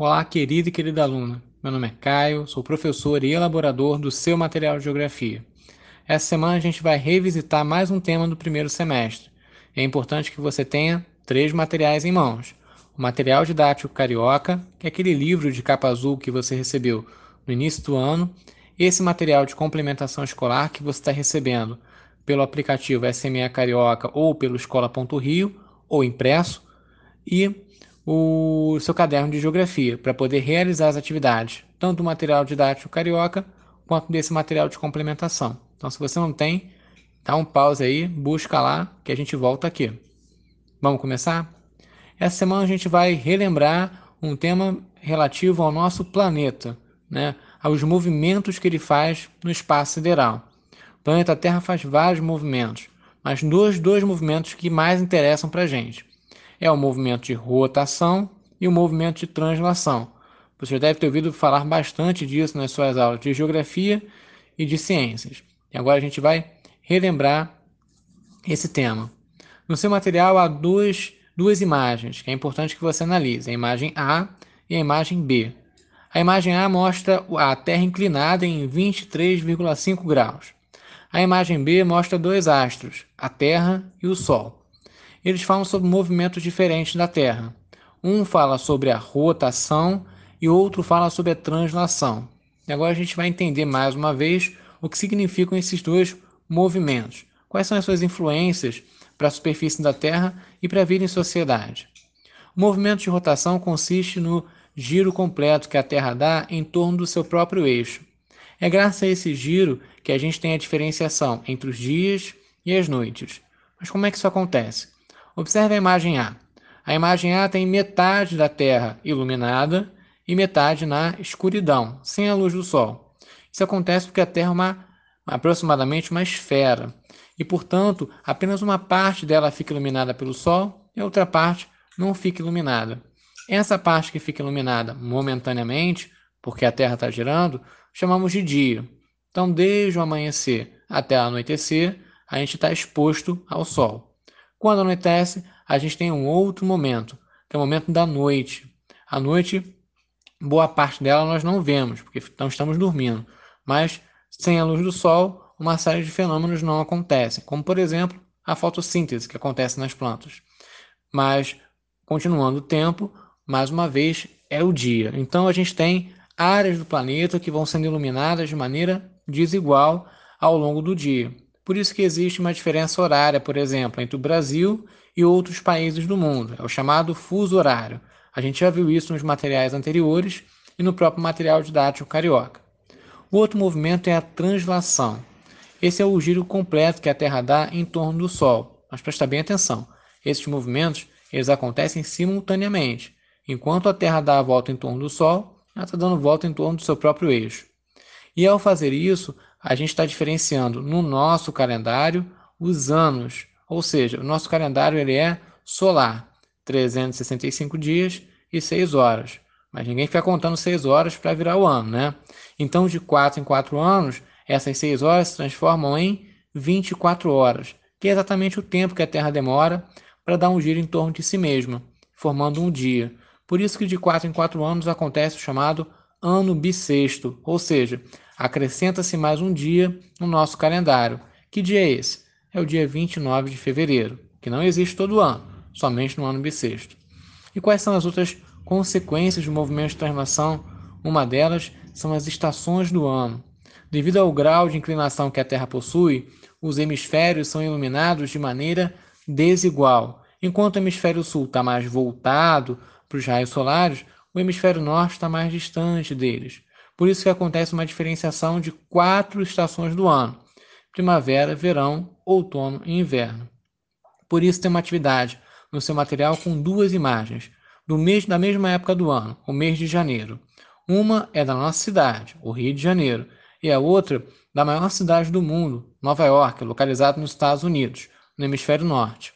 Olá, querida e querida aluna. Meu nome é Caio, sou professor e elaborador do seu material de geografia. Essa semana a gente vai revisitar mais um tema do primeiro semestre. É importante que você tenha três materiais em mãos. O material didático carioca, que é aquele livro de capa azul que você recebeu no início do ano, esse material de complementação escolar que você está recebendo pelo aplicativo SME Carioca ou pelo Escola.rio, ou impresso, e o seu caderno de geografia para poder realizar as atividades, tanto do material didático carioca quanto desse material de complementação. Então, se você não tem, dá um pause aí, busca lá que a gente volta aqui. Vamos começar? Essa semana a gente vai relembrar um tema relativo ao nosso planeta, né? aos movimentos que ele faz no espaço sideral. O planeta Terra faz vários movimentos, mas dois, dois movimentos que mais interessam para a gente é o movimento de rotação e o movimento de translação. Você deve ter ouvido falar bastante disso nas suas aulas de geografia e de ciências. E agora a gente vai relembrar esse tema. No seu material há duas, duas imagens que é importante que você analise: a imagem A e a imagem B. A imagem A mostra a Terra inclinada em 23,5 graus. A imagem B mostra dois astros, a Terra e o Sol eles falam sobre movimentos diferentes da Terra. Um fala sobre a rotação e outro fala sobre a translação. E agora a gente vai entender mais uma vez o que significam esses dois movimentos. Quais são as suas influências para a superfície da Terra e para a vida em sociedade. O movimento de rotação consiste no giro completo que a Terra dá em torno do seu próprio eixo. É graças a esse giro que a gente tem a diferenciação entre os dias e as noites. Mas como é que isso acontece? Observe a imagem A. A imagem A tem metade da Terra iluminada e metade na escuridão, sem a luz do Sol. Isso acontece porque a Terra é uma, aproximadamente uma esfera e, portanto, apenas uma parte dela fica iluminada pelo Sol e a outra parte não fica iluminada. Essa parte que fica iluminada momentaneamente, porque a Terra está girando, chamamos de dia. Então, desde o amanhecer até anoitecer, a gente está exposto ao Sol. Quando anoitece, a gente tem um outro momento, que é o momento da noite. A noite, boa parte dela nós não vemos, porque não estamos dormindo. Mas sem a luz do sol, uma série de fenômenos não acontecem, como por exemplo a fotossíntese que acontece nas plantas. Mas, continuando o tempo, mais uma vez é o dia. Então a gente tem áreas do planeta que vão sendo iluminadas de maneira desigual ao longo do dia. Por isso que existe uma diferença horária, por exemplo, entre o Brasil e outros países do mundo. É o chamado fuso horário. A gente já viu isso nos materiais anteriores e no próprio material didático carioca. O outro movimento é a translação. Esse é o giro completo que a Terra dá em torno do Sol. Mas presta bem atenção, esses movimentos eles acontecem simultaneamente. Enquanto a Terra dá a volta em torno do Sol, ela está dando volta em torno do seu próprio eixo. E ao fazer isso, a gente está diferenciando no nosso calendário os anos, ou seja, o nosso calendário ele é solar, 365 dias e 6 horas. Mas ninguém fica contando 6 horas para virar o ano, né? Então, de 4 em 4 anos, essas 6 horas se transformam em 24 horas, que é exatamente o tempo que a Terra demora para dar um giro em torno de si mesma, formando um dia. Por isso que de 4 em 4 anos acontece o chamado ano bissexto, ou seja, acrescenta-se mais um dia no nosso calendário. Que dia é esse? É o dia 29 de fevereiro, que não existe todo ano, somente no ano bissexto. E quais são as outras consequências do movimento de translação? Uma delas são as estações do ano. Devido ao grau de inclinação que a Terra possui, os hemisférios são iluminados de maneira desigual. Enquanto o hemisfério sul está mais voltado para os raios solares, o hemisfério norte está mais distante deles. Por isso que acontece uma diferenciação de quatro estações do ano: primavera, verão, outono e inverno. Por isso tem uma atividade no seu material com duas imagens do mês da mesma época do ano, o mês de janeiro. Uma é da nossa cidade, o Rio de Janeiro, e a outra da maior cidade do mundo, Nova York, localizada nos Estados Unidos, no hemisfério norte.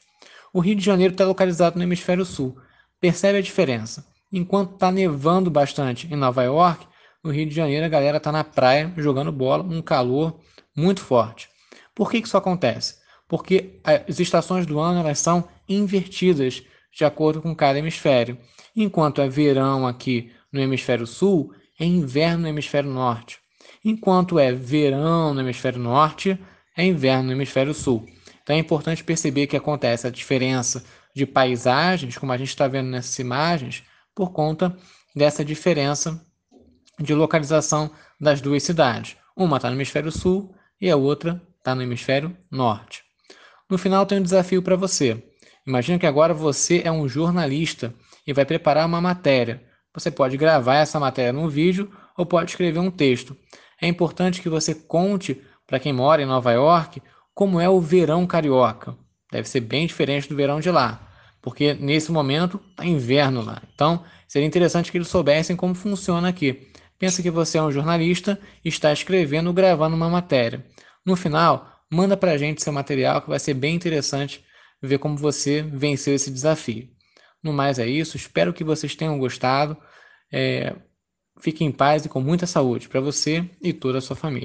O Rio de Janeiro está localizado no hemisfério sul. Percebe a diferença? Enquanto está nevando bastante em Nova York, no Rio de Janeiro a galera está na praia jogando bola, um calor muito forte. Por que, que isso acontece? Porque as estações do ano elas são invertidas de acordo com cada hemisfério. Enquanto é verão aqui no hemisfério sul, é inverno no hemisfério norte. Enquanto é verão no hemisfério norte, é inverno no hemisfério sul. Então é importante perceber que acontece a diferença de paisagens, como a gente está vendo nessas imagens, por conta dessa diferença de localização das duas cidades. Uma está no hemisfério sul e a outra está no hemisfério norte. No final, tem um desafio para você. Imagina que agora você é um jornalista e vai preparar uma matéria. Você pode gravar essa matéria num vídeo ou pode escrever um texto. É importante que você conte para quem mora em Nova York como é o verão carioca. Deve ser bem diferente do verão de lá, porque nesse momento está inverno lá. Então, seria interessante que eles soubessem como funciona aqui. Pensa que você é um jornalista e está escrevendo, gravando uma matéria. No final, manda para a gente seu material que vai ser bem interessante ver como você venceu esse desafio. No mais é isso, espero que vocês tenham gostado. É, fique em paz e com muita saúde para você e toda a sua família.